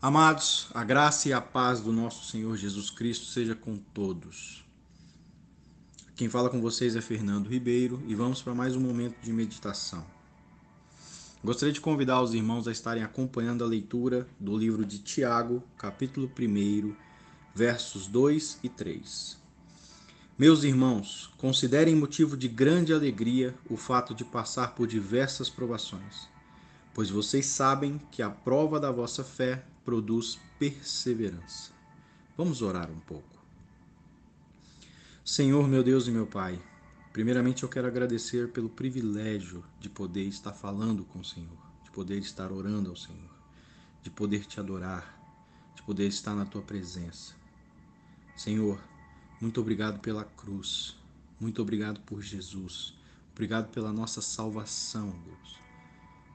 Amados, a graça e a paz do nosso Senhor Jesus Cristo seja com todos. Quem fala com vocês é Fernando Ribeiro e vamos para mais um momento de meditação. Gostaria de convidar os irmãos a estarem acompanhando a leitura do livro de Tiago, capítulo 1, versos 2 e 3. Meus irmãos, considerem motivo de grande alegria o fato de passar por diversas provações, pois vocês sabem que a prova da vossa fé produz perseverança. Vamos orar um pouco. Senhor, meu Deus e meu Pai, primeiramente eu quero agradecer pelo privilégio de poder estar falando com o Senhor, de poder estar orando ao Senhor, de poder te adorar, de poder estar na tua presença. Senhor, muito obrigado pela cruz, muito obrigado por Jesus, obrigado pela nossa salvação, Deus.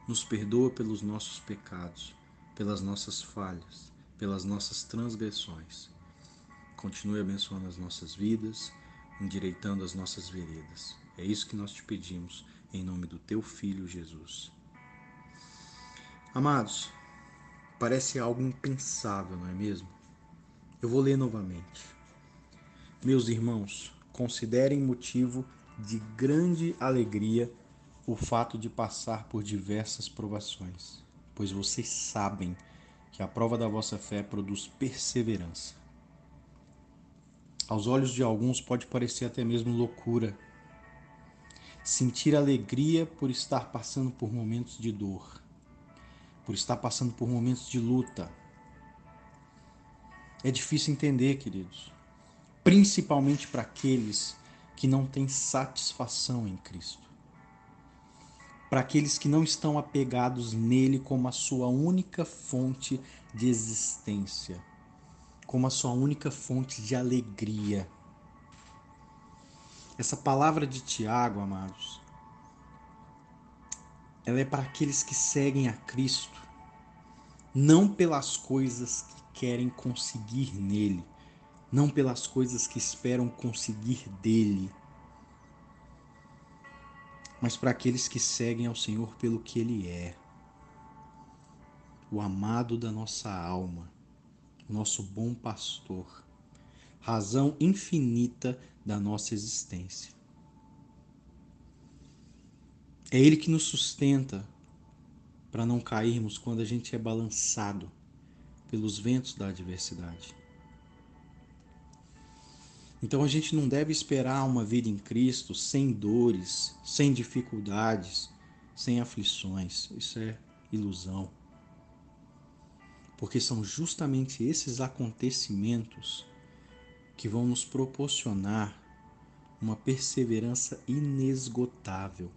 Nos perdoa pelos nossos pecados pelas nossas falhas, pelas nossas transgressões. Continue abençoando as nossas vidas, endireitando as nossas veredas. É isso que nós te pedimos, em nome do teu Filho Jesus. Amados, parece algo impensável, não é mesmo? Eu vou ler novamente. Meus irmãos, considerem motivo de grande alegria o fato de passar por diversas provações pois vocês sabem que a prova da vossa fé produz perseverança. Aos olhos de alguns pode parecer até mesmo loucura sentir alegria por estar passando por momentos de dor, por estar passando por momentos de luta. É difícil entender, queridos, principalmente para aqueles que não têm satisfação em Cristo para aqueles que não estão apegados nele como a sua única fonte de existência, como a sua única fonte de alegria. Essa palavra de Tiago, amados, ela é para aqueles que seguem a Cristo, não pelas coisas que querem conseguir nele, não pelas coisas que esperam conseguir dele mas para aqueles que seguem ao Senhor pelo que Ele é, o amado da nossa alma, nosso bom pastor, razão infinita da nossa existência. É Ele que nos sustenta para não cairmos quando a gente é balançado pelos ventos da adversidade. Então a gente não deve esperar uma vida em Cristo sem dores, sem dificuldades, sem aflições. Isso é ilusão. Porque são justamente esses acontecimentos que vão nos proporcionar uma perseverança inesgotável.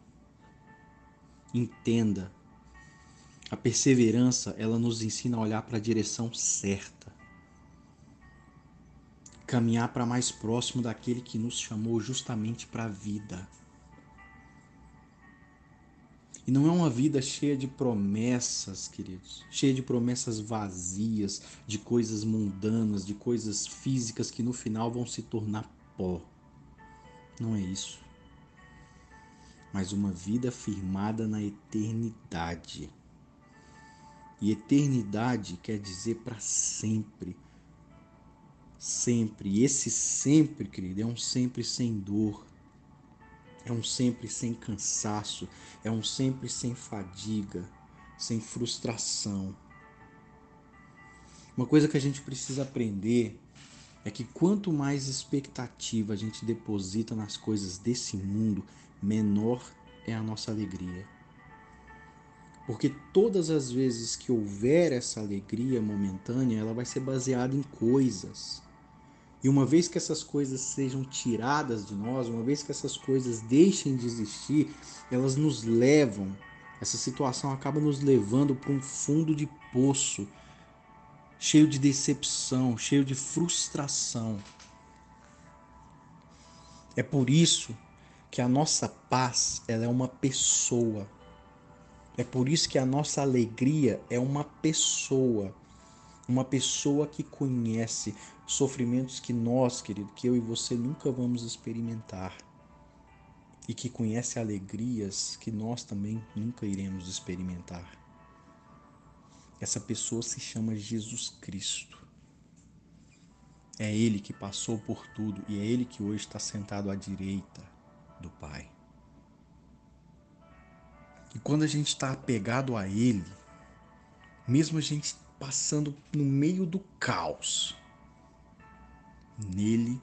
Entenda, a perseverança ela nos ensina a olhar para a direção certa caminhar para mais próximo daquele que nos chamou justamente para a vida. E não é uma vida cheia de promessas, queridos, cheia de promessas vazias, de coisas mundanas, de coisas físicas que no final vão se tornar pó. Não é isso. Mas uma vida firmada na eternidade. E eternidade quer dizer para sempre sempre. Esse sempre, querido, é um sempre sem dor, é um sempre sem cansaço, é um sempre sem fadiga, sem frustração. Uma coisa que a gente precisa aprender é que quanto mais expectativa a gente deposita nas coisas desse mundo, menor é a nossa alegria. Porque todas as vezes que houver essa alegria momentânea, ela vai ser baseada em coisas. E uma vez que essas coisas sejam tiradas de nós, uma vez que essas coisas deixem de existir, elas nos levam, essa situação acaba nos levando para um fundo de poço, cheio de decepção, cheio de frustração. É por isso que a nossa paz ela é uma pessoa. É por isso que a nossa alegria é uma pessoa. Uma pessoa que conhece sofrimentos que nós, querido, que eu e você nunca vamos experimentar. E que conhece alegrias que nós também nunca iremos experimentar. Essa pessoa se chama Jesus Cristo. É Ele que passou por tudo e é Ele que hoje está sentado à direita do Pai. E quando a gente está apegado a Ele, mesmo a gente passando no meio do caos, nele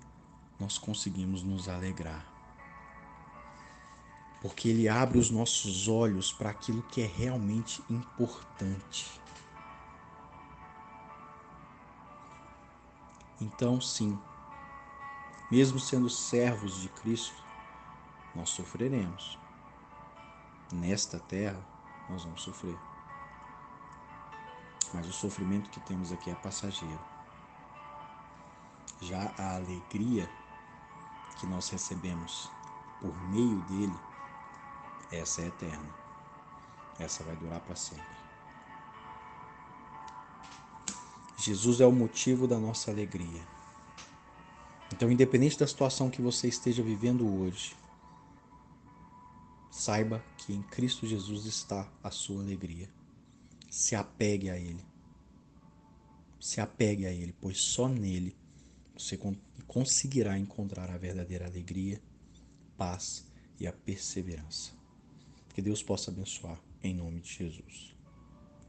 nós conseguimos nos alegrar. Porque Ele abre os nossos olhos para aquilo que é realmente importante. Então, sim, mesmo sendo servos de Cristo, nós sofreremos. Nesta terra, nós vamos sofrer. Mas o sofrimento que temos aqui é passageiro. Já a alegria que nós recebemos por meio dele, essa é eterna. Essa vai durar para sempre. Jesus é o motivo da nossa alegria. Então, independente da situação que você esteja vivendo hoje, saiba que em Cristo Jesus está a sua alegria. Se apegue a Ele. Se apegue a Ele, pois só nele você conseguirá encontrar a verdadeira alegria, paz e a perseverança. Que Deus possa abençoar em nome de Jesus.